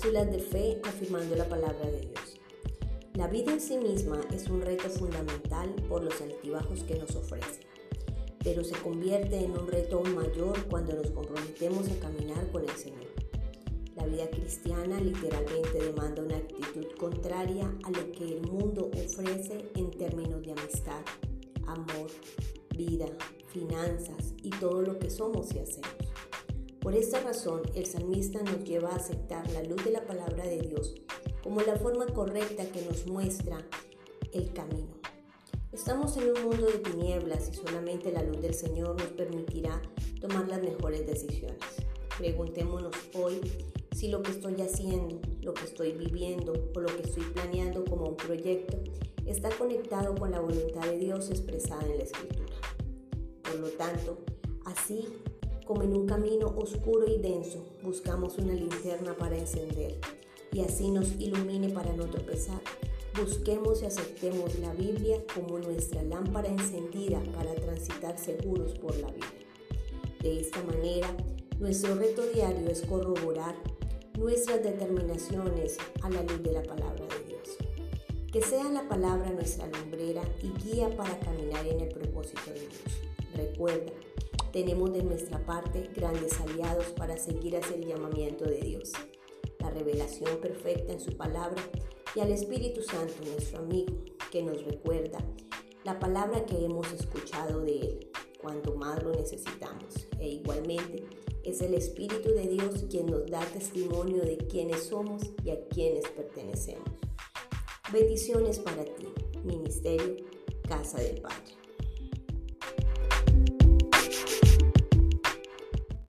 Píldoras de fe afirmando la palabra de Dios. La vida en sí misma es un reto fundamental por los altibajos que nos ofrece, pero se convierte en un reto aún mayor cuando nos comprometemos a caminar con el Señor. La vida cristiana literalmente demanda una actitud contraria a lo que el mundo ofrece en términos de amistad, amor, vida, finanzas y todo lo que somos y hacemos. Por esta razón, el salmista nos lleva a aceptar la luz de la palabra de Dios como la forma correcta que nos muestra el camino. Estamos en un mundo de tinieblas y solamente la luz del Señor nos permitirá tomar las mejores decisiones. Preguntémonos hoy si lo que estoy haciendo, lo que estoy viviendo o lo que estoy planeando como un proyecto está conectado con la voluntad de Dios expresada en la Escritura. Por lo tanto, así como en un camino oscuro y denso, buscamos una linterna para encender y así nos ilumine para no tropezar. Busquemos y aceptemos la Biblia como nuestra lámpara encendida para transitar seguros por la vida. De esta manera, nuestro reto diario es corroborar nuestras determinaciones a la luz de la palabra de Dios. Que sea la palabra nuestra lumbrera y guía para caminar en el propósito de Dios. Recuerda, tenemos de nuestra parte grandes aliados para seguir hacia el llamamiento de Dios, la revelación perfecta en su palabra y al Espíritu Santo, nuestro amigo, que nos recuerda la palabra que hemos escuchado de Él cuando más lo necesitamos. E igualmente, es el Espíritu de Dios quien nos da testimonio de quiénes somos y a quienes pertenecemos. Bendiciones para ti, Ministerio Casa del Padre.